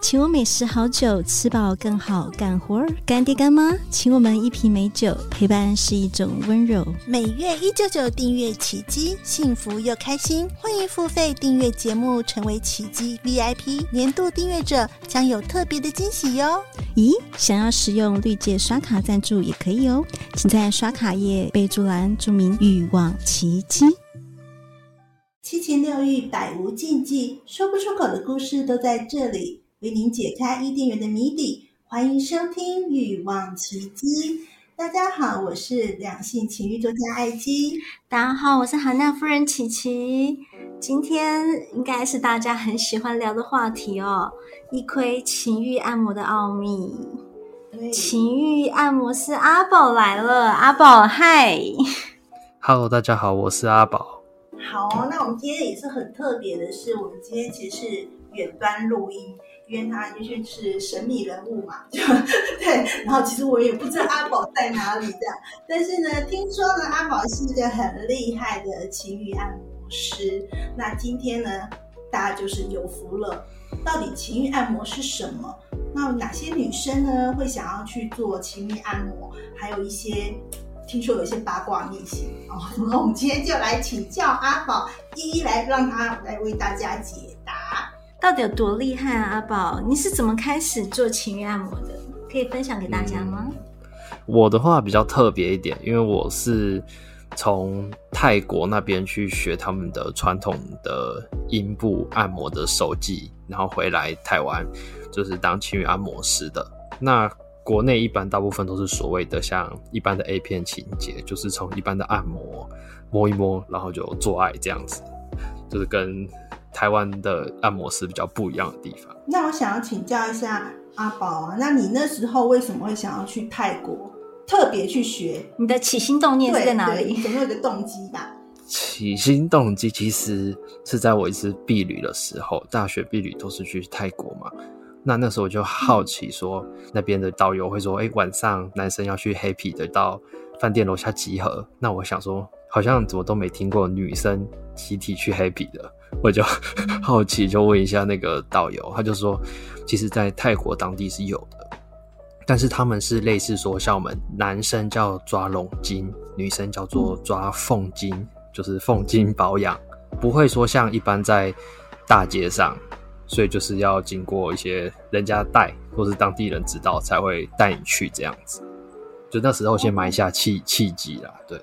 请我美食好酒，吃饱更好干活儿。干爹干妈，请我们一瓶美酒，陪伴是一种温柔。每月一九九订阅奇迹，幸福又开心。欢迎付费订阅节目，成为奇迹 VIP 年度订阅者，将有特别的惊喜哟。咦，想要使用绿界刷卡赞助也可以哦，请在刷卡页备注栏注明“欲望奇迹”。七情六欲，百无禁忌，说不出口的故事都在这里，为您解开伊甸园的谜底。欢迎收听《欲望奇迹》。大家好，我是两性情欲作家艾姬。大家好，我是韩娜夫人琪琪。今天应该是大家很喜欢聊的话题哦，一窥情欲按摩的奥秘。情欲按摩师阿宝来了，阿宝嗨，Hello，大家好，我是阿宝。好，那我们今天也是很特别的是，我们今天其实是远端录音，因为他就是是神秘人物嘛，就对。然后其实我也不知道阿宝在哪里这样，但是呢，听说呢，阿宝是一个很厉害的情欲按摩师。那今天呢，大家就是有福了。到底情欲按摩是什么？那哪些女生呢会想要去做情欲按摩？还有一些。听说有一些八卦秘辛哦，那我们今天就来请教阿宝，一一来让他来为大家解答，到底有多厉害啊？阿宝，你是怎么开始做情欲按摩的？可以分享给大家吗？我的话比较特别一点，因为我是从泰国那边去学他们的传统的阴部按摩的手技，然后回来台湾就是当情欲按摩师的。那国内一般大部分都是所谓的像一般的 A 片情节，就是从一般的按摩摸一摸，然后就做爱这样子，就是跟台湾的按摩师比较不一样的地方。那我想要请教一下阿宝啊，那你那时候为什么会想要去泰国特别去学？你的起心动念是在哪里？总有个动机吧？起心动机其实是在我一次避旅的时候，大学避旅都是去泰国嘛。那那时候我就好奇说，那边的导游会说，哎、欸，晚上男生要去 happy 的到饭店楼下集合。那我想说，好像怎么都没听过女生集体去 happy 的，我就 好奇就问一下那个导游，他就说，其实，在泰国当地是有的，但是他们是类似说，像我们男生叫抓龙筋，女生叫做抓凤筋，就是凤筋保养，不会说像一般在大街上。所以就是要经过一些人家带，或是当地人知道才会带你去这样子。就那时候先埋下契契机啦，对。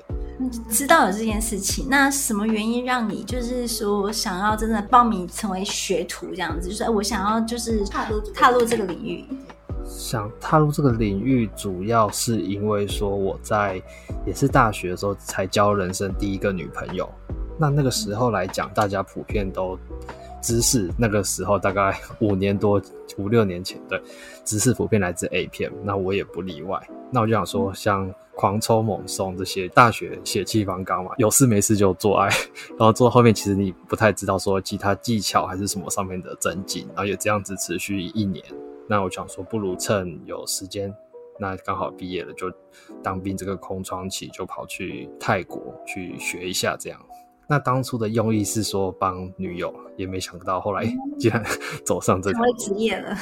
知道有这件事情，那什么原因让你就是说想要真的报名成为学徒这样子？就是我想要就是踏入踏入这个领域。想踏入这个领域，主要是因为说我在也是大学的时候才交人生第一个女朋友。那那个时候来讲，大家普遍都。知识那个时候大概五年多五六年前，对，知识普遍来自 A 片，那我也不例外。那我就想说，像狂抽猛送这些，大学血气方刚嘛，有事没事就做爱，然后做到后面其实你不太知道说其他技巧还是什么上面的增进，然后也这样子持续一年。那我想说，不如趁有时间，那刚好毕业了，就当兵这个空窗期就跑去泰国去学一下这样。那当初的用意是说帮女友，也没想到后来竟然 走上这条路，成为职业了。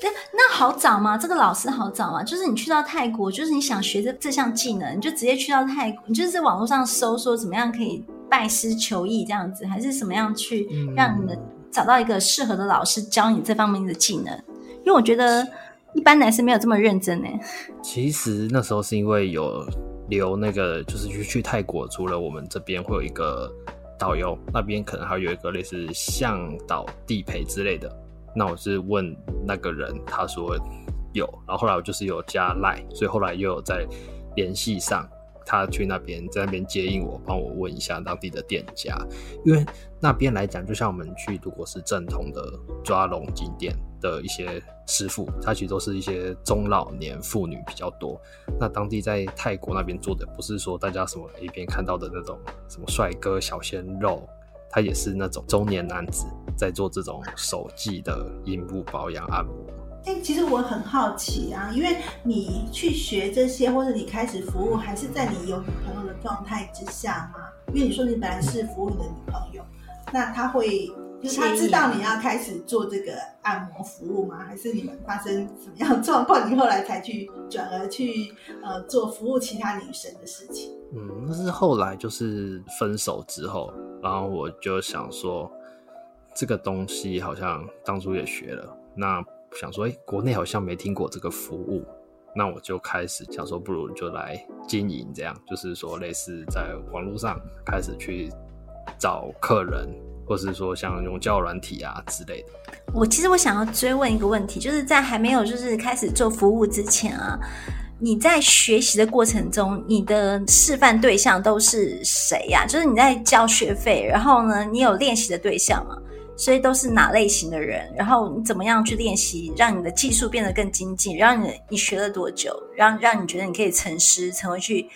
对，那好找吗？这个老师好找吗？就是你去到泰国，就是你想学这这项技能，你就直接去到泰国，你就是在网络上搜说怎么样可以拜师求艺这样子，还是什么样去让你的找到一个适合的老师教你这方面的技能？因为我觉得一般男生没有这么认真呢。其实那时候是因为有。留那个就是去去泰国，除了我们这边会有一个导游，那边可能还有一个类似向导、地陪之类的。那我是问那个人，他说有，然后后来我就是有加赖，所以后来又有在联系上他去那边，在那边接应我，帮我问一下当地的店家，因为那边来讲，就像我们去如果是正统的抓龙景点的一些师傅，他其实都是一些中老年妇女比较多。那当地在泰国那边做的，不是说大家什么一边看到的那种什么帅哥小鲜肉，他也是那种中年男子在做这种手技的阴部保养按摩。哎、欸，其实我很好奇啊，因为你去学这些，或者你开始服务，还是在你有女朋友的状态之下吗？因为你说你本来是服务你的女朋友，那他会，就是他知道你要开始做这个按摩服务吗？还是你们发生什么样的状况，你后来才去转而去呃做服务其他女生的事情？嗯，那是后来就是分手之后，然后我就想说，这个东西好像当初也学了，那。想说，哎、国内好像没听过这个服务，那我就开始想说，不如就来经营这样，就是说类似在网络上开始去找客人，或是说像用教软体啊之类的。我其实我想要追问一个问题，就是在还没有就是开始做服务之前啊，你在学习的过程中，你的示范对象都是谁呀？就是你在交学费，然后呢，你有练习的对象吗？所以都是哪类型的人？然后你怎么样去练习，让你的技术变得更精进？让你你学了多久？让让你觉得你可以成师，成为去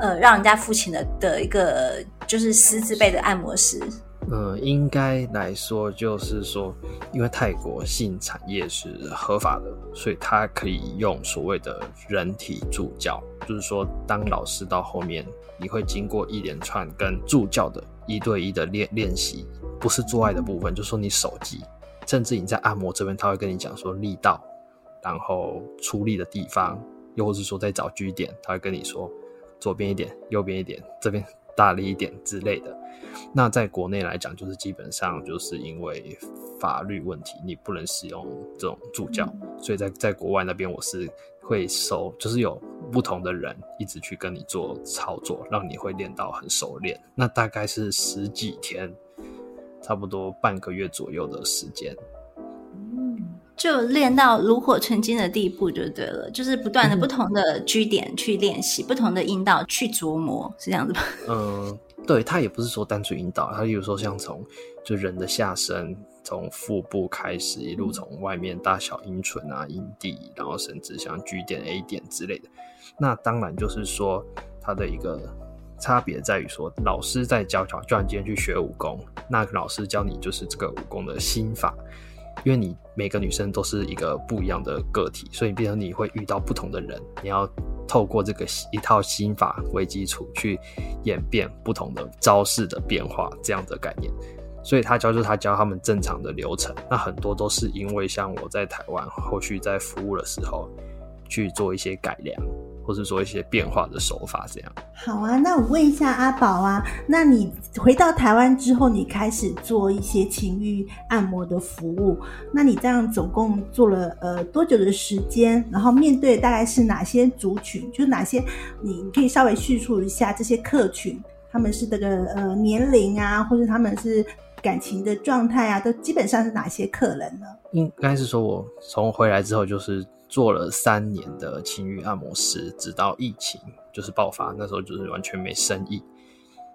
呃让人家付钱的的一个就是师资辈的按摩师？嗯，应该来说就是说，因为泰国性产业是合法的，所以他可以用所谓的人体助教，就是说当老师到后面，你会经过一连串跟助教的一对一的练练习。不是做爱的部分，就是说你手机，甚至你在按摩这边，他会跟你讲说力道，然后出力的地方，又或是说在找据点，他会跟你说左边一点，右边一点，这边大力一点之类的。那在国内来讲，就是基本上就是因为法律问题，你不能使用这种助教，所以在在国外那边，我是会收，就是有不同的人一直去跟你做操作，让你会练到很熟练。那大概是十几天。差不多半个月左右的时间，嗯，就练到炉火纯青的地步就对了，就是不断的不同的 G 点去练习，嗯、不同的阴道去琢磨，是这样子吧？嗯，对，他也不是说单纯引导，他有时候像从就人的下身，从腹部开始，一路从外面大小阴唇啊、阴蒂，然后甚至像 G 点、A 点之类的。那当然就是说他的一个。差别在于说，老师在教教，就像今天去学武功，那老师教你就是这个武功的心法，因为你每个女生都是一个不一样的个体，所以变成你会遇到不同的人，你要透过这个一套心法为基础去演变不同的招式的变化，这样的概念。所以他教就他教他们正常的流程，那很多都是因为像我在台湾后续在服务的时候去做一些改良。或是说一些变化的手法，这样。好啊，那我问一下阿宝啊，那你回到台湾之后，你开始做一些情欲按摩的服务，那你这样总共做了呃多久的时间？然后面对大概是哪些族群？就是哪些？你可以稍微叙述一下这些客群，他们是这个呃年龄啊，或者他们是感情的状态啊，都基本上是哪些客人呢？应该是说我从回来之后就是。做了三年的情欲按摩师，直到疫情就是爆发，那时候就是完全没生意。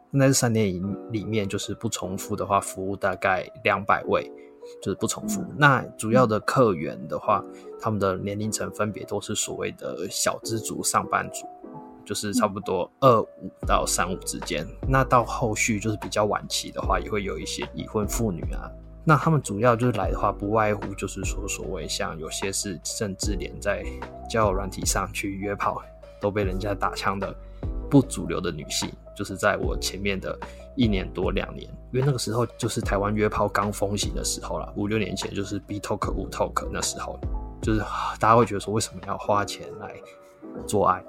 那这三年里面，就是不重复的话，服务大概两百位，就是不重复。那主要的客源的话，他们的年龄层分别都是所谓的小资族、上班族，就是差不多二五到三五之间。那到后续就是比较晚期的话，也会有一些已婚妇女啊。那他们主要就是来的话，不外乎就是说，所谓像有些是甚至连在交友软体上去约炮都被人家打枪的不主流的女性，就是在我前面的一年多两年，因为那个时候就是台湾约炮刚风行的时候啦，五六年前就是 B Talk 无 Talk 那时候，就是大家会觉得说，为什么要花钱来做爱？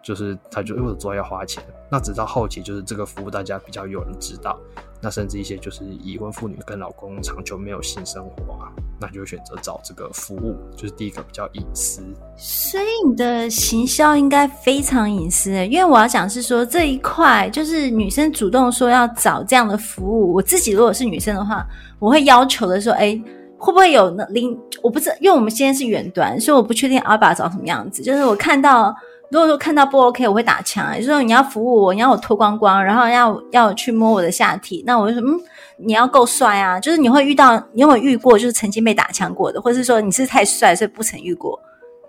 就是他就因为做爱要花钱，那直到后期就是这个服务大家比较有人知道。那甚至一些就是已婚妇女跟老公长久没有性生活啊，那就选择找这个服务，就是第一个比较隐私。所以你的行销应该非常隐私，因为我要讲是说这一块就是女生主动说要找这样的服务，我自己如果是女生的话，我会要求的说，哎、欸，会不会有那零？我不知道，因为我们现在是远端，所以我不确定阿爸找什么样子。就是我看到如果说看到不 OK，我会打枪。就是说你要服务我，你要我脱光光，然后要要去摸我的下体，那我就说嗯，你要够帅啊。就是你会遇到，你有没有遇过，就是曾经被打枪过的，或是说你是太帅，所以不曾遇过？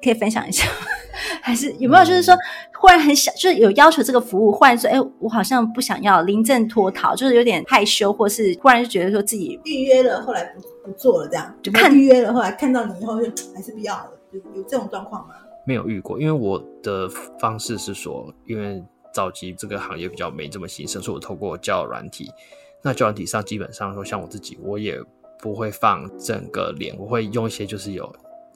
可以分享一下，还是有没有就是说，忽然很想，就是有要求这个服务，忽然说，哎，我好像不想要，临阵脱逃，就是有点害羞，或是忽然就觉得说自己预约了，后来不不做了，这样就看预约了，后来看到你以后就还是不要了，有有这种状况吗？没有遇过，因为我的方式是说，因为早期这个行业比较没这么兴盛，所以我透过交友软体，那交友软体上基本上说，像我自己，我也不会放整个脸，我会用一些就是有。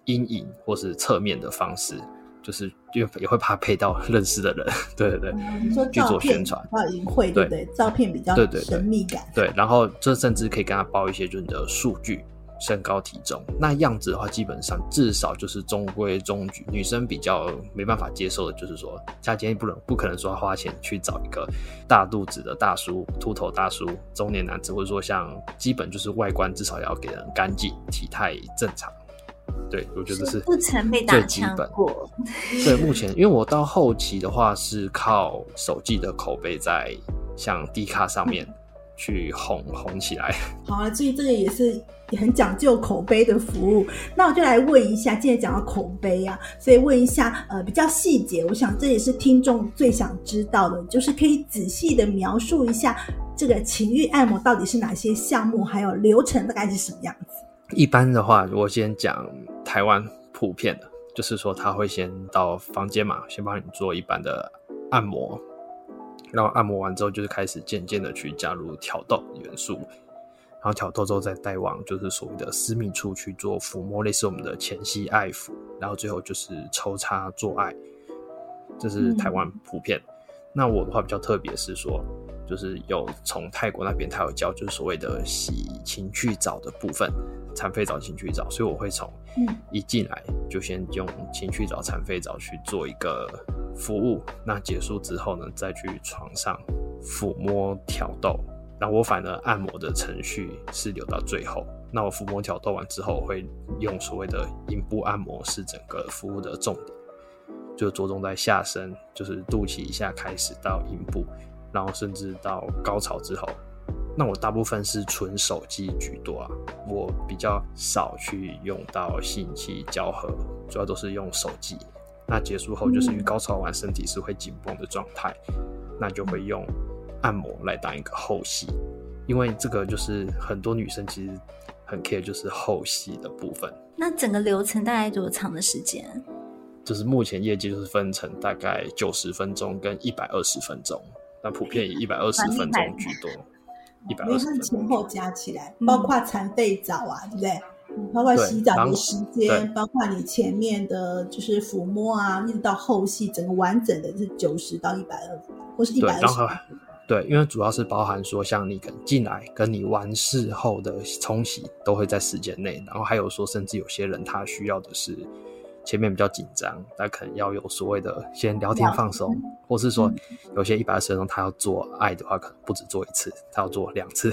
阴影或是侧面的方式，就是因为也会怕配到认识的人，对对对，嗯、说去做宣传，啊，淫秽，对不对？照片比较神秘感，对，对，对，对，然后这甚至可以跟他包一些就是你的数据，身高体重，那样子的话，基本上至少就是中规中矩。女生比较没办法接受的就是说，她今天不能不可能说花钱去找一个大肚子的大叔、秃头大叔、中年男子，或者说像基本就是外观至少要给人干净、体态正常。对，我觉得是不曾被打枪过。对，目前因为我到后期的话是靠手机的口碑在像 D 卡上面 去红红起来。好啊，所以这个也是很讲究口碑的服务。那我就来问一下，既然讲到口碑啊，所以问一下呃比较细节，我想这也是听众最想知道的，就是可以仔细的描述一下这个情欲按摩到底是哪些项目，还有流程大概是什么样子。一般的话，如果先讲台湾普遍的，就是说他会先到房间嘛，先帮你做一般的按摩，然后按摩完之后，就是开始渐渐的去加入挑逗元素，然后挑逗之后再带往就是所谓的私密处去做抚摸，类似我们的前戏爱抚，然后最后就是抽插做爱，这是台湾普遍。嗯、那我的话比较特别是说，就是有从泰国那边他有教，就是所谓的洗情趣澡的部分。残废澡、情趣澡，所以我会从一进来就先用情趣澡、残废澡去做一个服务。那结束之后呢，再去床上抚摸、挑逗。那我反而按摩的程序是留到最后。那我抚摸、挑逗完之后，我会用所谓的阴部按摩，是整个服务的重点，就着重在下身，就是肚脐以下开始到阴部，然后甚至到高潮之后。那我大部分是纯手机居多啊，我比较少去用到性器交合，主要都是用手机。那结束后就是因为高潮完身体是会紧绷的状态，那就会用按摩来当一个后戏，因为这个就是很多女生其实很 care 就是后戏的部分。那整个流程大概多长的时间？就是目前业绩就是分成大概九十分钟跟一百二十分钟，那普遍以一百二十分钟居多。一百二十分钟前后加起来，包括残废澡啊，对不对？包括洗澡的时间，包括你前面的就是抚摸啊，一直到后戏，整个完整的是九十到一百二，或是一百二十。对，因为主要是包含说，像你可能进来跟你完事后的冲洗都会在时间内，然后还有说，甚至有些人他需要的是。前面比较紧张，他可能要有所谓的先聊天放松，或是说有些一百二十分钟他要做爱的话，可能不止做一次，他要做两次，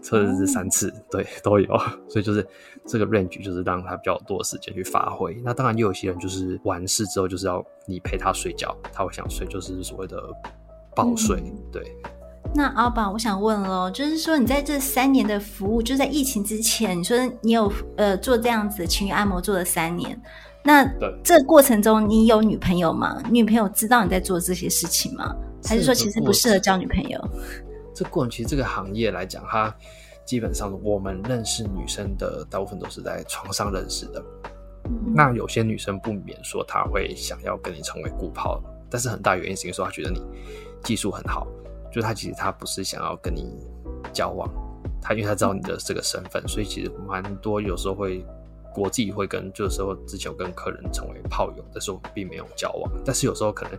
甚至是三次，对，都有。所以就是这个 range 就是让他比较多的时间去发挥。那当然，又有些人就是完事之后就是要你陪他睡觉，他会想睡，就是所谓的抱睡。对。那阿宝，我想问喽，就是说你在这三年的服务，就在疫情之前，你说你有呃做这样子的情侣按摩做了三年。那这过程中，你有女朋友吗？女朋友知道你在做这些事情吗？还是说其实不适合交女朋友？这过程其实这个行业来讲，它基本上我们认识女生的大部分都是在床上认识的。嗯、那有些女生不免说她会想要跟你成为顾炮，但是很大原因是因为说她觉得你技术很好，就他其实他不是想要跟你交往，他因为他知道你的这个身份，所以其实蛮多有时候会。我自己会跟，就是说之前有跟客人成为炮友，但是我们并没有交往。但是有时候可能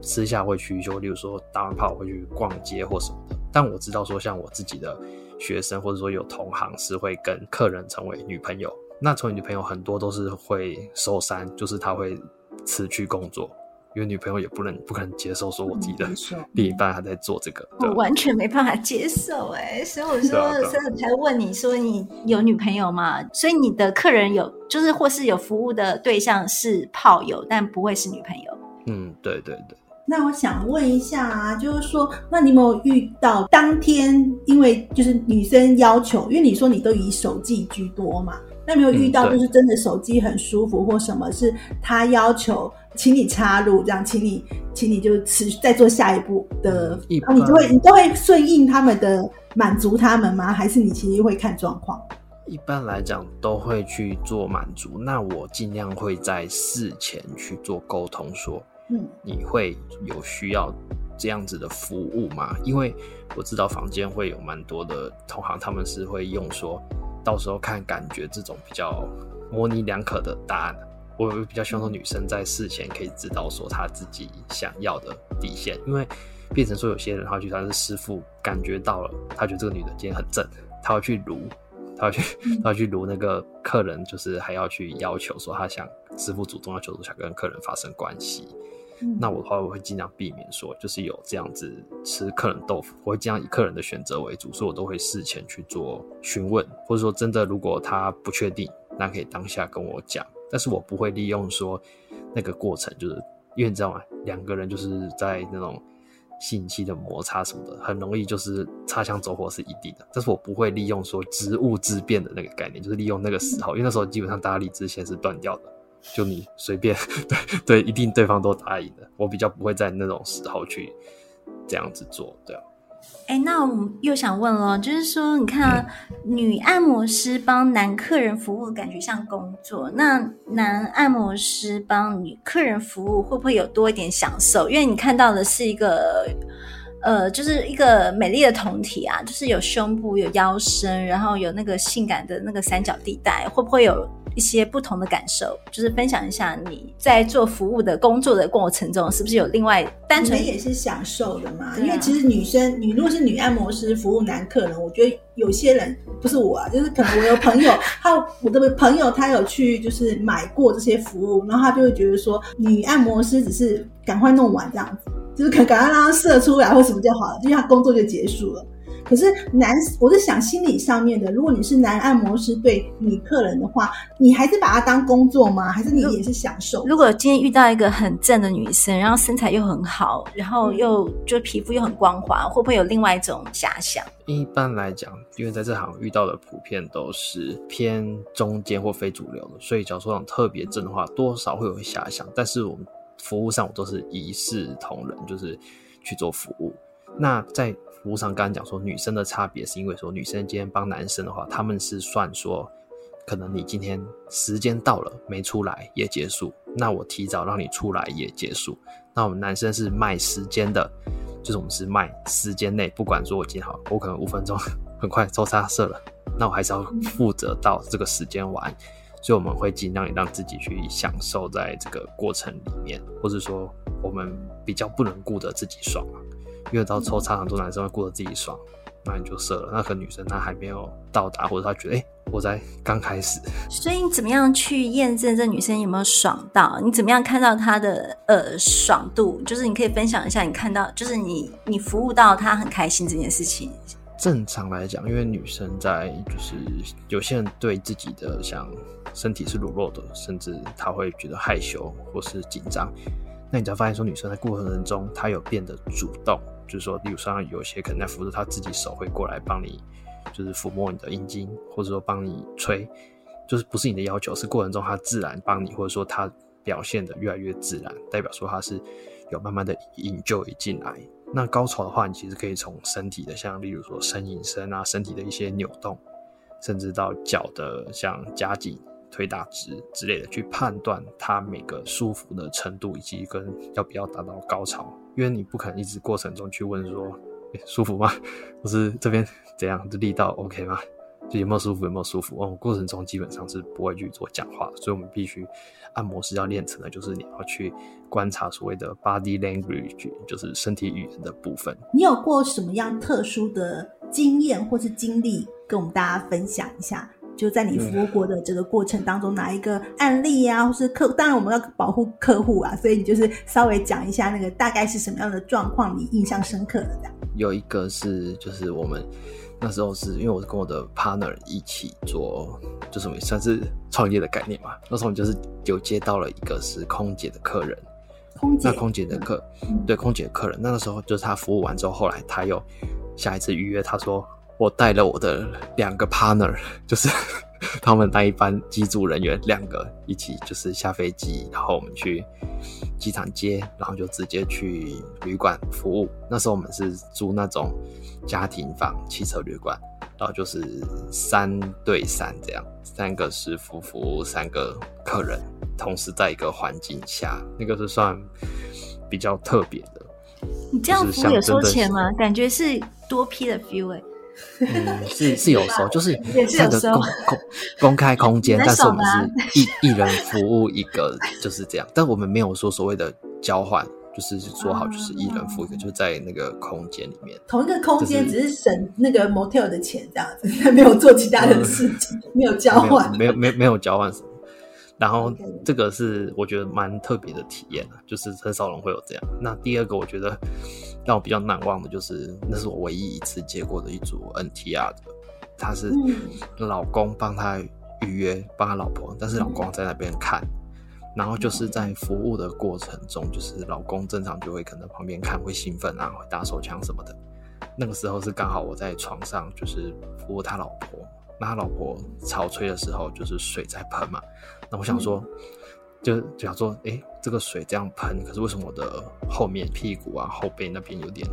私下会去，就例如说打完炮会去逛街或什么的。但我知道说，像我自己的学生或者说有同行是会跟客人成为女朋友。那成为女朋友很多都是会受伤，就是他会辞去工作。因为女朋友也不能不可能接受说我自己的 另一半还在做这个，我完全没办法接受哎，所以我说，所以才问你说你有女朋友吗？所以你的客人有就是或是有服务的对象是炮友，但不会是女朋友。嗯，对对对。那我想问一下啊，就是说，那你有没有遇到当天，因为就是女生要求，因为你说你都以手技居多嘛，那有没有遇到就是真的手机很舒服或什么，是他要求请你插入，这样，请你，请你就持续再做下一步的，然后你就会你都会顺应他们的，满足他们吗？还是你其实会看状况？一般来讲都会去做满足，那我尽量会在事前去做沟通说。嗯，你会有需要这样子的服务吗？因为我知道房间会有蛮多的同行，他们是会用说，到时候看感觉这种比较模棱两可的答案。我比较希望说女生在事前可以知道说她自己想要的底线，因为变成说有些人他去他是师傅感觉到了，他觉得这个女的今天很正，他要去撸，他要去他要去撸那个客人，就是还要去要求说他想师傅主动要求说想跟客人发生关系。那我的话，我会尽量避免说，就是有这样子吃客人豆腐，我会尽量以客人的选择为主，所以我都会事前去做询问，或者说真的如果他不确定，那可以当下跟我讲，但是我不会利用说那个过程，就是因为你知道吗？两个人就是在那种信息的摩擦什么的，很容易就是擦枪走火是一定的，但是我不会利用说职务之便的那个概念，就是利用那个时候，因为那时候基本上大家理智线是断掉的。就你随便，对对，一定对方都答应的。我比较不会在那种时候去这样子做，对啊。哎、欸，那我们又想问了，就是说，你看啊，女按摩师帮男客人服务，感觉像工作；那男按摩师帮女客人服务，会不会有多一点享受？因为你看到的是一个，呃，就是一个美丽的酮体啊，就是有胸部、有腰身，然后有那个性感的那个三角地带，会不会有？一些不同的感受，就是分享一下你在做服务的工作的过程中，是不是有另外单纯也是享受的嘛？啊、因为其实女生，你如果是女按摩师服务男客人，我觉得有些人不是我啊，就是可能我有朋友，他我的朋友他有去就是买过这些服务，然后他就会觉得说，女按摩师只是赶快弄完这样子，就是赶赶快让他射出来或什么就好了，因为他工作就结束了。可是男，我是想心理上面的。如果你是男按摩师对女客人的话，你还是把它当工作吗？还是你也是享受？如果今天遇到一个很正的女生，然后身材又很好，然后又就皮肤又很光滑，会不会有另外一种遐想？一般来讲，因为在这行遇到的普遍都是偏中间或非主流的，所以假如说特别正的话，多少会有遐想。但是我们服务上，我都是一视同仁，就是去做服务。那在服务上刚刚讲说，女生的差别是因为说，女生今天帮男生的话，他们是算说，可能你今天时间到了没出来也结束，那我提早让你出来也结束。那我们男生是卖时间的，就是我们是卖时间内，不管说我今天好，我可能五分钟很快抽插射了，那我还是要负责到这个时间完，所以我们会尽量让自己去享受在这个过程里面，或者说我们比较不能顾着自己爽。为到抽插，很多男生会顾着自己爽，那你就射了。那可能女生她还没有到达，或者她觉得哎、欸，我在刚开始。所以你怎么样去验证这女生有没有爽到？你怎么样看到她的呃爽度？就是你可以分享一下，你看到就是你你服务到她很开心这件事情。正常来讲，因为女生在就是有些人对自己的像身体是裸露的，甚至她会觉得害羞或是紧张。那你只要发现说女生在过程中她有变得主动。就是说，例如说，有些可能在扶着，他自己手会过来帮你，就是抚摸你的阴茎，或者说帮你吹，就是不是你的要求，是过程中他自然帮你，或者说他表现得越来越自然，代表说他是有慢慢的引就进来。那高潮的话，你其实可以从身体的，像例如说呻吟声啊，身体的一些扭动，甚至到脚的像夹紧。推打直之类的，去判断他每个舒服的程度，以及跟要不要达到高潮。因为你不可能一直过程中去问说，欸、舒服吗？或是这边怎样？这力道 OK 吗？就有没有舒服？有没有舒服？哦，过程中基本上是不会去做讲话，所以我们必须按摩师要练成的，就是你要去观察所谓的 body language，就是身体语言的部分。你有过什么样特殊的经验或是经历，跟我们大家分享一下？就在你服务过的这个过程当中，哪一个案例啊，或是客，当然我们要保护客户啊，所以你就是稍微讲一下那个大概是什么样的状况，你印象深刻的这样。有一个是，就是我们那时候是因为我是跟我的 partner 一起做，就是算是创业的概念嘛。那时候我们就是有接到了一个是空姐的客人，空姐那空姐的客，嗯对空姐的客人，那个时候就是他服务完之后，后来他又下一次预约，他说我带了我的两个 partner，就是 他们那一班机组人员两个一起，就是下飞机，然后我们去机场接，然后就直接去旅馆服务。那时候我们是租那种家庭房汽车旅馆。然后就是三对三这样，三个师傅服务三个客人，同时在一个环境下，那个是算比较特别的。你这样服务有收钱吗？感觉是多批的 feel 哎、欸。嗯，是是有收，就是 这个公公公开空间，但是我们是一一人服务一个，就是这样。但我们没有说所谓的交换。就是说好，就是一人付一个，就在那个空间里面，同一个空间，只是省那个 motel 的钱这样子，没有做其他的事情，嗯、没有交换，没有没有没有交换什么。然后这个是我觉得蛮特别的体验，就是很少人会有这样。那第二个我觉得让我比较难忘的就是，那是我唯一一次接过的一组 NTR 的，他是老公帮他预约，帮他老婆，但是老公在那边看。然后就是在服务的过程中，就是老公正常就会可能旁边看，会兴奋啊，会打手枪什么的。那个时候是刚好我在床上，就是服务他老婆。那他老婆潮吹的时候，就是水在喷嘛。那我想说，就就想说，哎，这个水这样喷，可是为什么我的后面屁股啊、后背那边有点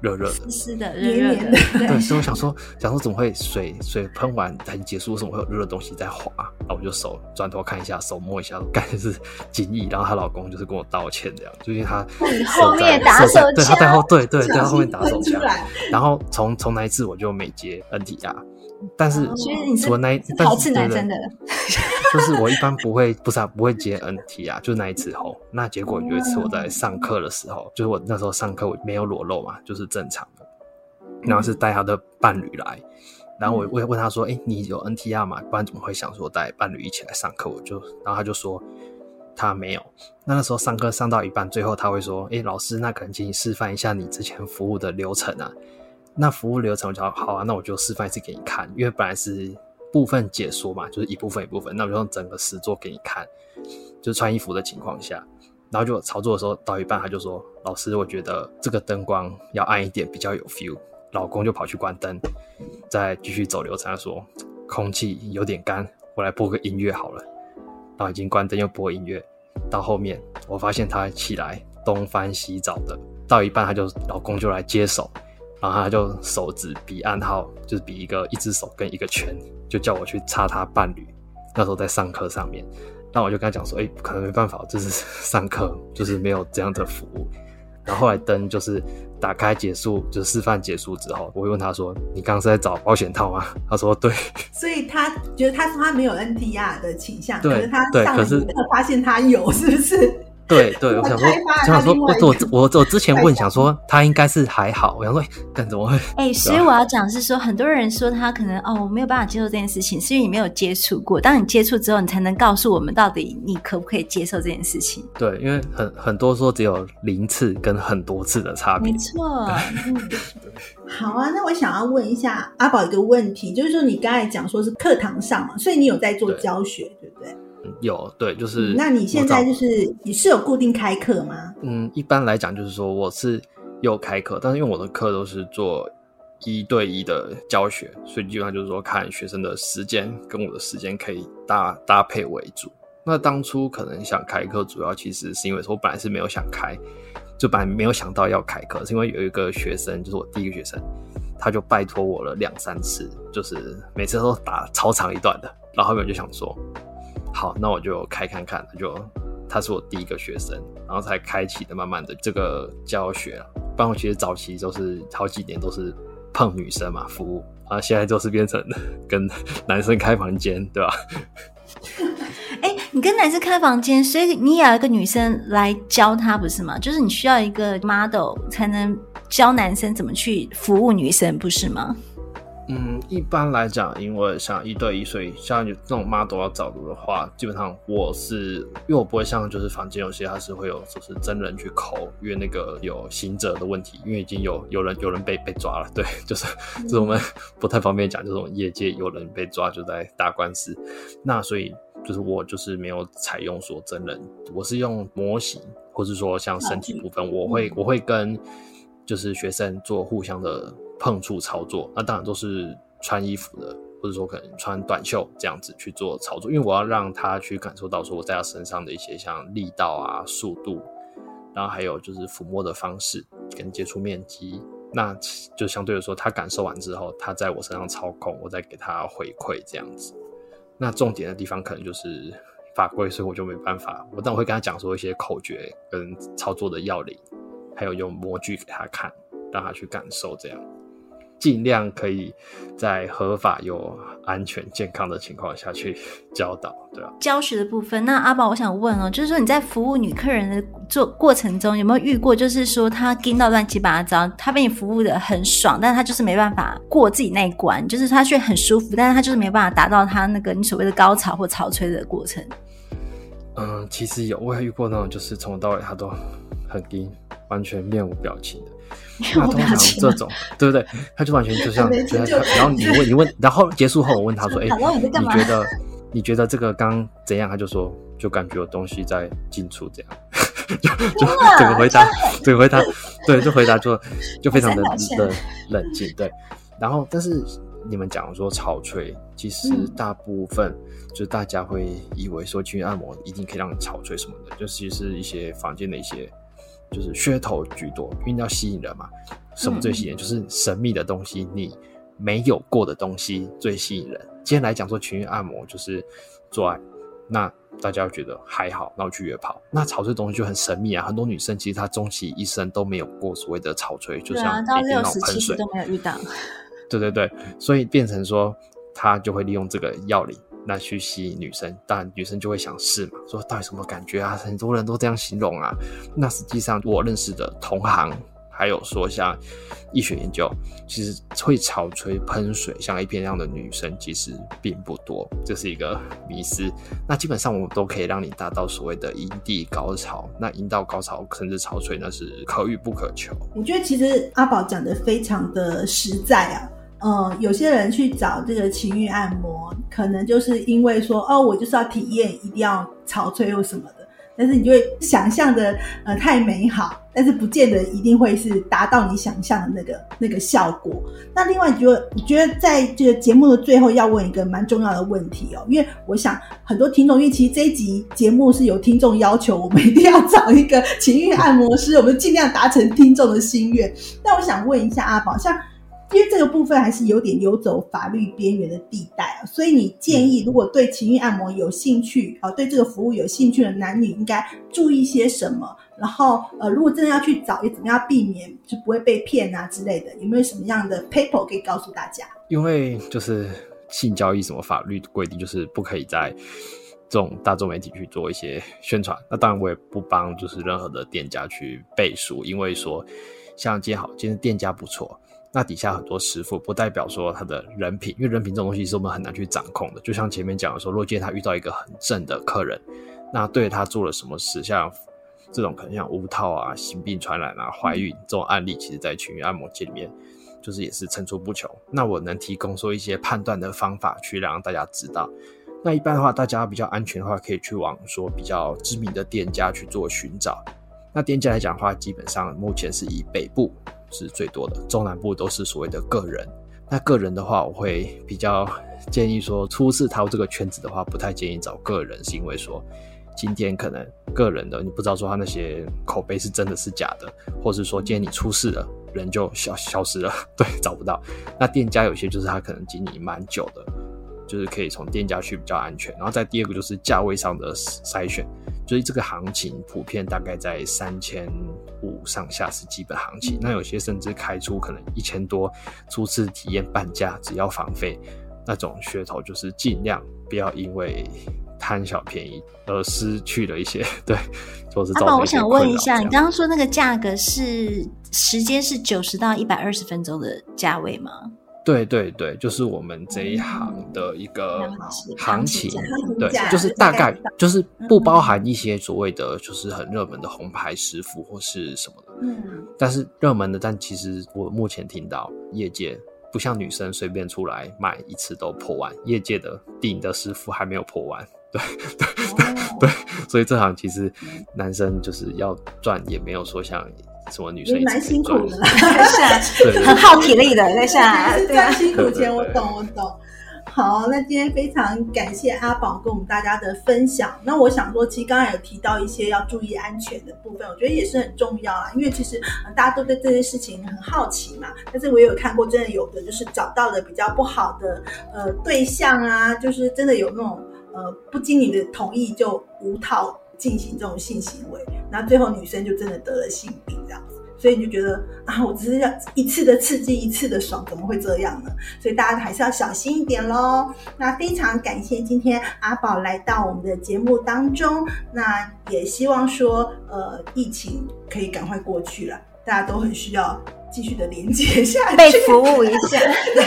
热热的？湿湿的、热热的。对，所以我想说，想说怎么会水水喷完才结束，为什么会有热的东西在滑？然后我就手转头看一下，手摸一下，感觉是精液。然后她老公就是跟我道歉，这样，就因为他 后面打手枪，对，他在后，对对对，他后面打手枪。然后从从那一次我就没接 NTR。但是除了那一，但是对对，就是我一般不会，不是啊，不会接 NT 啊，就是那一次后，那结果有一次我在上课的时候，就是我那时候上课我没有裸露嘛，就是正常的，然后是带他的伴侣来，然后我我也问他说，哎、欸，你有 NTR 吗？不然怎么会想说带伴侣一起来上课？我就，然后他就说他没有。那那时候上课上到一半，最后他会说，哎、欸，老师，那可能请你示范一下你之前服务的流程啊。那服务流程我就好啊，那我就示范一次给你看，因为本来是部分解说嘛，就是一部分一部分，那我就用整个实作给你看，就是穿衣服的情况下，然后就操作的时候到一半，他就说：“老师，我觉得这个灯光要暗一点，比较有 feel。”老公就跑去关灯，再继续走流程，他说：“空气有点干，我来播个音乐好了。”然后已经关灯又播音乐，到后面我发现他起来东翻西找的，到一半他就老公就来接手。然后他就手指比暗号，就是比一个一只手跟一个圈，就叫我去插他伴侣。那时候在上课上面，那我就跟他讲说：“哎，可能没办法，就是上课就是没有这样的服务。”然后后来灯就是打开结束，就是示范结束之后，我会问他说：“你刚刚是在找保险套吗？”他说：“对。”所以他觉得他说他没有 NTR 的倾向，可是他上了课发现他有，是不是？对对，我想说，我想说，我我我我之前问想说他应该是还好，我想说，但怎么会？哎、欸，所以我要讲是说，很多人说他可能哦，我没有办法接受这件事情，是因为你没有接触过。当你接触之后，你才能告诉我们到底你可不可以接受这件事情。对，因为很很多说只有零次跟很多次的差别。没错。好啊，那我想要问一下阿宝一个问题，就是说你刚才讲说是课堂上嘛，所以你有在做教学，对，对不对？有对，就是、嗯。那你现在就是你是有固定开课吗？嗯，一般来讲就是说我是有开课，但是因为我的课都是做一对一的教学，所以基本上就是说看学生的时间跟我的时间可以搭搭配为主。那当初可能想开课，主要其实是因为说我本来是没有想开，就本来没有想到要开课，是因为有一个学生，就是我第一个学生，他就拜托我了两三次，就是每次都打超长一段的，然后后面就想说。好，那我就开看看，就他是我第一个学生，然后才开启的慢慢的这个教学啊。不然我其实早期都是好几年都是碰女生嘛服务，啊现在就是变成跟男生开房间，对吧？哎、你跟男生开房间，所以你也要一个女生来教他，不是吗？就是你需要一个 model 才能教男生怎么去服务女生，不是吗？嗯，一般来讲，因为像一对一，所以像这种 model 要找的话，基本上我是因为我不会像就是房间有些它是会有就是真人去抠，因为那个有行者的问题，因为已经有有人有人被被抓了，对，就是就是我们不太方便讲，这种业界有人被抓就在打官司，那所以就是我就是没有采用说真人，我是用模型，或是说像身体部分，我会我会跟就是学生做互相的碰触操作，那当然都是穿衣服的，或者说可能穿短袖这样子去做操作，因为我要让他去感受到说我在他身上的一些像力道啊、速度，然后还有就是抚摸的方式跟接触面积。那就相对的说，他感受完之后，他在我身上操控，我再给他回馈这样子。那重点的地方可能就是法规，所以我就没办法。我但我会跟他讲说一些口诀跟操作的要领，还有用模具给他看，让他去感受这样。尽量可以在合法又安全健康的情况下去教导，对吧？教学的部分，那阿宝，我想问哦，就是说你在服务女客人的做过程中，有没有遇过，就是说她听到乱七八糟，她被你服务的很爽，但是她就是没办法过自己那一关，就是她却很舒服，但是她就是没办法达到她那个你所谓的高潮或潮吹的过程。嗯，其实有，我也遇过那种，就是从头到尾她都很硬，完全面无表情的。那通常这种，对不对？他就完全就像，然后你问你问，然后结束后我问他说：“哎、欸，你觉得你觉得这个刚怎样？”他就说：“就感觉有东西在进出，这样。”就就怎么回答，整个回答，对，就回答就 就非常的的冷静。对，然后但是你们讲说潮吹，其实大部分就是大家会以为说去按摩一定可以让你潮吹什么的，就其实是一些房间的一些。就是噱头居多，因为要吸引人嘛。什么最吸引人？嗯、就是神秘的东西，你没有过的东西最吸引人。今天来讲说情欲按摩就是做爱，那大家觉得还好，那我去约炮。那潮吹东西就很神秘啊，很多女生其实她终其一生都没有过所谓的潮吹，就像每天那种喷水都没有遇到。对对对，所以变成说她就会利用这个要领。那去吸引女生，当然女生就会想试嘛，说到底什么感觉啊？很多人都这样形容啊。那实际上我认识的同行，还有说像医学研究，其实会潮吹喷水像 A 片那样的女生其实并不多，这是一个迷思。那基本上我们都可以让你达到所谓的阴蒂高潮，那阴道高潮甚至潮吹那是可遇不可求。我觉得其实阿宝讲的非常的实在啊。呃，有些人去找这个情欲按摩，可能就是因为说，哦，我就是要体验，一定要潮吹或什么的。但是你就会想象的呃太美好，但是不见得一定会是达到你想象的那个那个效果。那另外，你觉得你觉得在这个节目的最后要问一个蛮重要的问题哦，因为我想很多听众，因为其实这一集节目是有听众要求，我们一定要找一个情欲按摩师，我们尽量达成听众的心愿。那我想问一下阿宝，像。因为这个部分还是有点游走法律边缘的地带啊，所以你建议，如果对情欲按摩有兴趣啊，对这个服务有兴趣的男女应该注意些什么？然后呃，如果真的要去找，也怎么样避免就不会被骗啊之类的？有没有什么样的 paper 可以告诉大家？因为就是性交易什么法律规定，就是不可以在这种大众媒体去做一些宣传。那当然我也不帮就是任何的店家去背书，因为说像今天好，今天店家不错。那底下很多师傅，不代表说他的人品，因为人品这种东西是我们很难去掌控的。就像前面讲的说，若见他遇到一个很正的客人，那对他做了什么事，像这种可能像无套啊、性病传染啊、怀孕这种案例，其实在情欲按摩界里面，就是也是层出不穷。那我能提供说一些判断的方法，去让大家知道。那一般的话，大家比较安全的话，可以去往说比较知名的店家去做寻找。那店家来讲的话，基本上目前是以北部。是最多的，中南部都是所谓的个人。那个人的话，我会比较建议说，初次踏入这个圈子的话，不太建议找个人，是因为说今天可能个人的你不知道说他那些口碑是真的是假的，或是说今天你出事了，人就消消失了，对，找不到。那店家有些就是他可能经营蛮久的，就是可以从店家去比较安全。然后再第二个就是价位上的筛选。所以这个行情普遍大概在三千五上下是基本行情，那有些甚至开出可能一千多，初次体验半价，只要房费，那种噱头就是尽量不要因为贪小便宜而失去了一些，对，就是。阿宝，我想问一下，你刚刚说那个价格是时间是九十到一百二十分钟的价位吗？对对对，就是我们这一行的一个行情，对，就是大概就是不包含一些所谓的就是很热门的红牌师傅或是什么的，嗯，但是热门的，但其实我目前听到业界不像女生随便出来卖一次都破万，业界的顶的师傅还没有破万，对对对对，所以这行其实男生就是要赚，也没有说像什么女生蛮辛苦的啦，是 很耗体力的，在下是赚辛苦钱，我懂我懂。好，那今天非常感谢阿宝跟我们大家的分享。那我想说，其实刚刚有提到一些要注意安全的部分，我觉得也是很重要啊。因为其实大家都对这些事情很好奇嘛。但是我也有看过，真的有的就是找到了比较不好的呃对象啊，就是真的有那种呃不经你的同意就无套进行这种性行为，那最后女生就真的得了性病这样子。所以你就觉得啊，我只是要一次的刺激，一次的爽，怎么会这样呢？所以大家还是要小心一点喽。那非常感谢今天阿宝来到我们的节目当中，那也希望说，呃，疫情可以赶快过去了，大家都很需要。继续的连接下去，被服务一下，对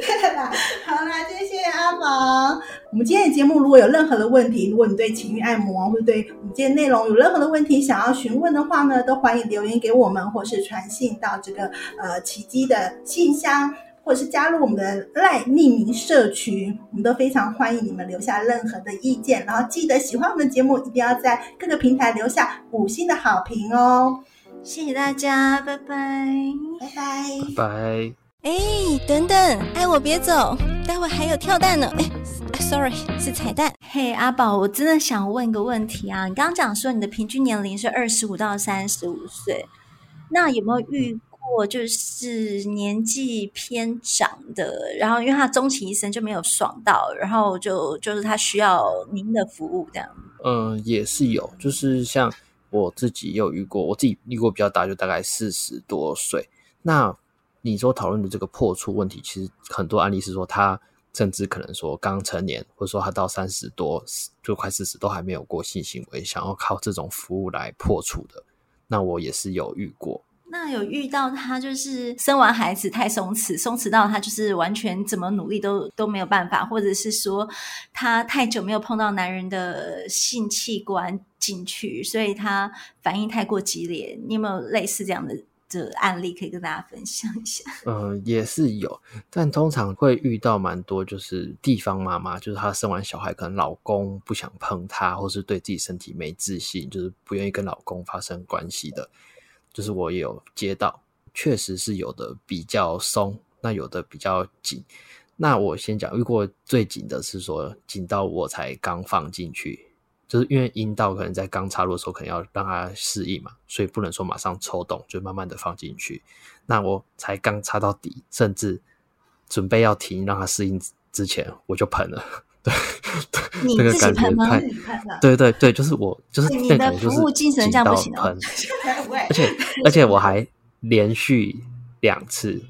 对啦，好啦，谢谢阿宝。我们今天的节目如果有任何的问题，如果你对情欲按摩或者对我们今天内容有任何的问题想要询问的话呢，都欢迎留言给我们，或是传信到这个呃奇迹的信箱，或者是加入我们的 LINE 匿名社群，我们都非常欢迎你们留下任何的意见。然后记得喜欢我们的节目，一定要在各个平台留下五星的好评哦。谢谢大家，拜拜，拜拜，拜拜。哎，等等，爱我别走，待会还有跳蛋呢。哎，sorry，是彩蛋。嘿，阿宝，我真的想问个问题啊，你刚刚讲说你的平均年龄是二十五到三十五岁，那有没有遇过就是年纪偏长的，然后因为他终其一生就没有爽到，然后就就是他需要您的服务这样？嗯，也是有，就是像。我自己有遇过，我自己遇过比较大，就大概四十多岁。那你说讨论的这个破处问题，其实很多案例是说他甚至可能说刚成年，或者说他到三十多就快四十都还没有过性行为，想要靠这种服务来破处的。那我也是有遇过。那有遇到他就是生完孩子太松弛，松弛到他就是完全怎么努力都都没有办法，或者是说他太久没有碰到男人的性器官进去，所以他反应太过激烈。你有没有类似这样的的案例可以跟大家分享一下？嗯，也是有，但通常会遇到蛮多，就是地方妈妈，就是她生完小孩，可能老公不想碰她，或是对自己身体没自信，就是不愿意跟老公发生关系的。就是我也有接到，确实是有的比较松，那有的比较紧。那我先讲，遇过最紧的是说紧到我才刚放进去，就是因为阴道可能在刚插入的时候，可能要让它适应嘛，所以不能说马上抽动，就慢慢的放进去。那我才刚插到底，甚至准备要停让它适应之前，我就喷了。对，你这个感觉太，对对对，就是我就是你的服务精神这样不行哦。而且而且我还连续两次，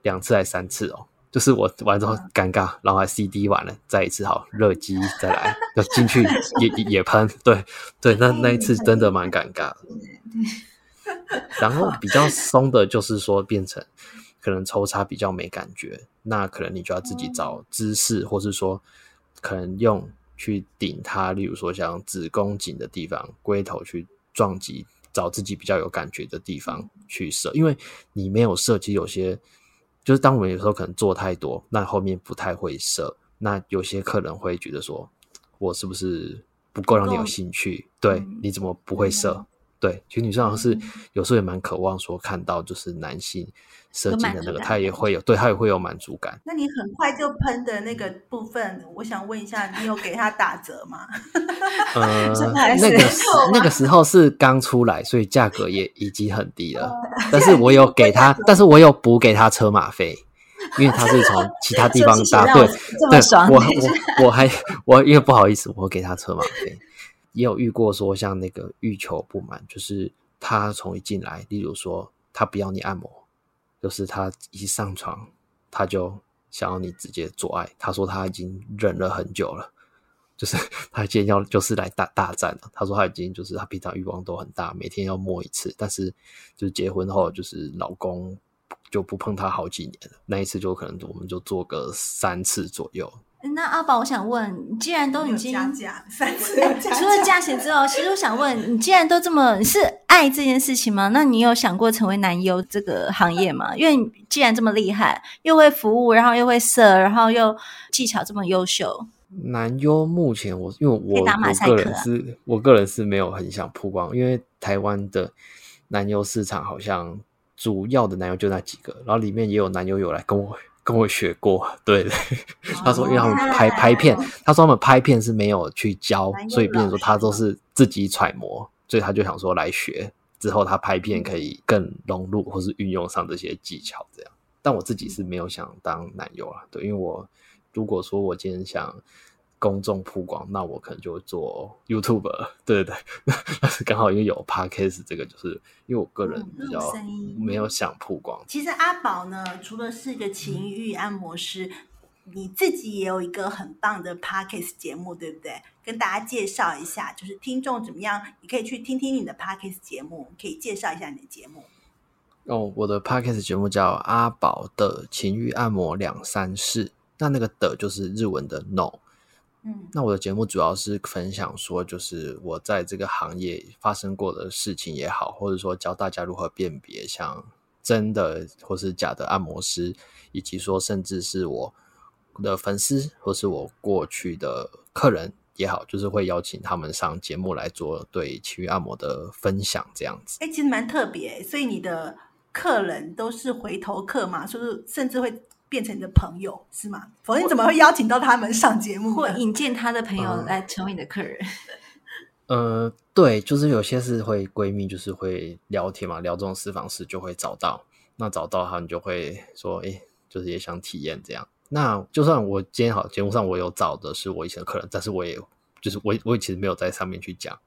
两次还三次哦，就是我完之后尴尬，然后还 CD 完了，再一次好热机再来，要进去也也喷，对对，那那一次真的蛮尴尬的。然后比较松的就是说变成可能抽插比较没感觉，那可能你就要自己找姿势，或是说。可能用去顶它，例如说像子宫颈的地方，龟头去撞击，找自己比较有感觉的地方去射。因为你没有射，其实有些就是当我们有时候可能做太多，那后面不太会射。那有些客人会觉得说，我是不是不够让你有兴趣？对，你怎么不会射？对，其实女生好像是有时候也蛮渴望说看到就是男性。射精的那个，他也会有，对他也会有满足感。那你很快就喷的那个部分，我想问一下，你有给他打折吗？呃，那个那个时候是刚出来，所以价格也已经很低了。但是我有给他，但是我有补给他车马费，因为他是从其他地 方搭。对，对，我我我还我因为不好意思，我给他车马费。也有遇过说像那个欲求不满，就是他从一进来，例如说他不要你按摩。就是他一上床，他就想要你直接做爱。他说他已经忍了很久了，就是 他今天要就是来大大战了。他说他已经就是他平常欲望都很大，每天要摸一次，但是就是结婚后就是老公就不碰他好几年了。那一次就可能我们就做个三次左右。那阿宝，我想问，你既然都已经加价三次，除了价钱之后，其实我想问你，既然都这么是爱这件事情吗？那你有想过成为男优这个行业吗？因为你既然这么厉害，又会服务，然后又会色，然后又技巧这么优秀，男优目前我因为我我个人是我个人是没有很想曝光，因为台湾的男优市场好像主要的男优就那几个，然后里面也有男优有来跟我跟我学过，对。对，他说因为他们拍拍片，他说他们拍片是没有去教，所以变成说他都是自己揣摩，所以他就想说来学之后他拍片可以更融入或是运用上这些技巧这样，但我自己是没有想当男友啊，对，因为我。如果说我今天想公众曝光，那我可能就会做 YouTuber，对对对。但 是刚好因为有 Podcast 这个，就是因为我个人比较没有想曝光。其实阿宝呢，除了是一个情欲按摩师，嗯，你自己也有一个很棒的 Podcast 节目，对不对？跟大家介绍一下，就是听众怎么样，你可以去听听你的 Podcast 节目，可以介绍一下你的节目。哦，我的 Podcast 节目叫阿宝的情欲按摩两三事。那那个的就是日文的 no，嗯，那我的节目主要是分享说，就是我在这个行业发生过的事情也好，或者说教大家如何辨别像真的或是假的按摩师，以及说甚至是我的粉丝或是我过去的客人也好，就是会邀请他们上节目来做对情欲按摩的分享，这样子。哎、欸，其实蛮特别，所以你的客人都是回头客嘛，是不是？甚至会。变成你的朋友是吗？否则你怎么会邀请到他们上节目，或引荐他的朋友来成为你的客人？呃，对，就是有些是会闺蜜，就是会聊天嘛，聊这种私房事就会找到。那找到他你就会说，哎，就是也想体验这样。那就算我今天好节目上我有找的是我以前的客人，但是我也就是我我其实没有在上面去讲。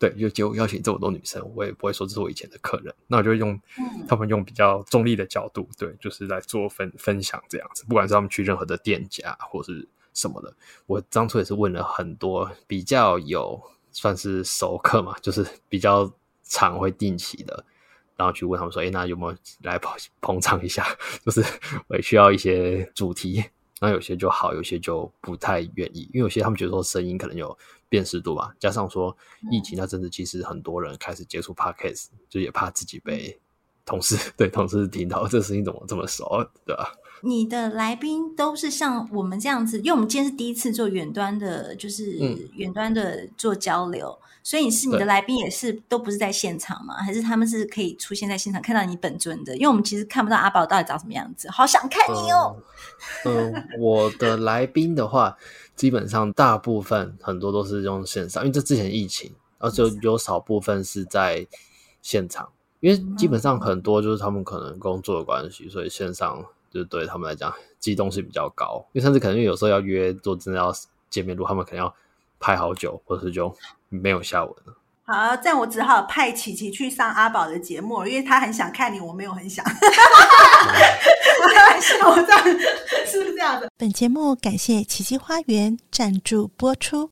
对，就就邀请这么多女生，我也不会说这是我以前的客人，那我就用他们用比较中立的角度，对，就是来做分分享这样子。不管是他们去任何的店家或是什么的，我当初也是问了很多比较有算是熟客嘛，就是比较常会定期的，然后去问他们说，哎，那有没有来捧捧场一下？就是 我也需要一些主题，那有些就好，有些就不太愿意，因为有些他们觉得说声音可能有。辨识度吧，加上说疫情那阵子，其实很多人开始接触 Podcast，就也怕自己被同事 对同事听到这声音怎么这么熟，对吧？你的来宾都是像我们这样子，因为我们今天是第一次做远端的，就是远端的做交流，嗯、所以是你的来宾也是都不是在现场吗？还是他们是可以出现在现场看到你本尊的？因为我们其实看不到阿宝到底长什么样子，好想看你哦。嗯，嗯我的来宾的话。基本上大部分很多都是用线上，因为这之前疫情，而且有少部分是在现场，因为基本上很多就是他们可能工作的关系，所以线上就对他们来讲机动性比较高，因为甚至可能有时候要约做真的要见面录，他们可能要拍好久，或者是就没有下文了。好，这样我只好派琪琪去上阿宝的节目，因为他很想看你，我没有很想。我开玩笑，我这样是不是这样的？本节目感谢琪琪花园赞助播出。